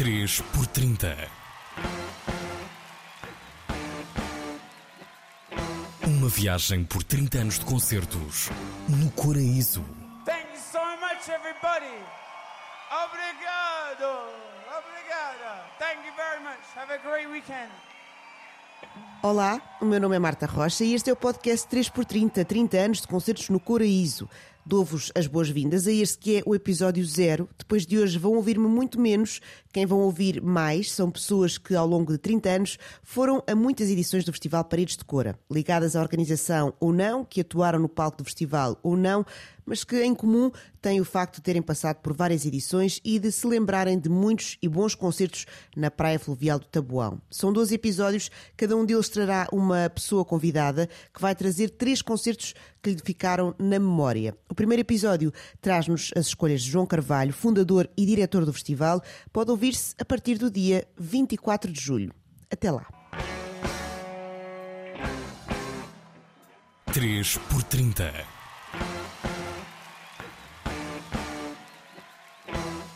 3 por 30 Uma viagem por 30 anos de concertos no Coraíso. Thank you so much, everybody. Obrigado. Obrigada. Thank you very much. Have a great weekend. Olá, o meu nome é Marta Rocha e este é o podcast 3x30, 30 anos de concertos no Coraíso. Dou-vos as boas-vindas a este que é o episódio zero. Depois de hoje vão ouvir-me muito menos. Quem vão ouvir mais são pessoas que ao longo de 30 anos foram a muitas edições do Festival Paredes de Cora, ligadas à organização ou não, que atuaram no palco do festival ou não, mas que em comum têm o facto de terem passado por várias edições e de se lembrarem de muitos e bons concertos na Praia Fluvial do Tabuão. São 12 episódios, cada um deles trará uma pessoa convidada que vai trazer três concertos que lhe ficaram na memória. O primeiro episódio traz-nos as escolhas de João Carvalho, fundador e diretor do festival. Pode ouvir-se a partir do dia 24 de julho. Até lá. 3 por 30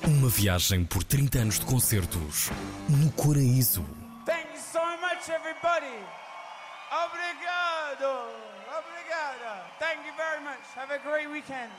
Uma viagem por 30 anos de concertos no Coraíso. Thank you so much, everybody. Obrigado. Thank you very much. Have a great weekend.